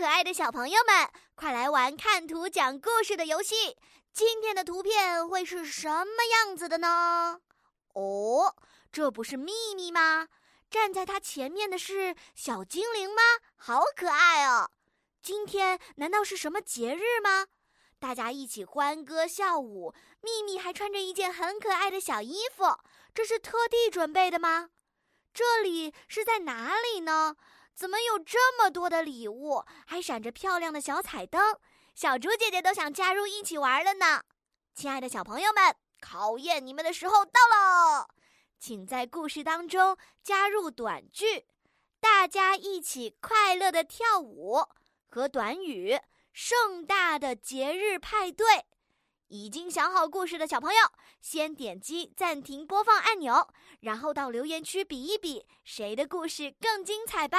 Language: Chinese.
可爱的小朋友们，快来玩看图讲故事的游戏！今天的图片会是什么样子的呢？哦，这不是秘密吗？站在他前面的是小精灵吗？好可爱哦！今天难道是什么节日吗？大家一起欢歌笑舞，秘密还穿着一件很可爱的小衣服，这是特地准备的吗？这里是在哪里呢？怎么有这么多的礼物，还闪着漂亮的小彩灯？小猪姐姐都想加入一起玩了呢。亲爱的小朋友们，考验你们的时候到了，请在故事当中加入短句，大家一起快乐的跳舞和短语，盛大的节日派对。已经想好故事的小朋友，先点击暂停播放按钮，然后到留言区比一比，谁的故事更精彩吧。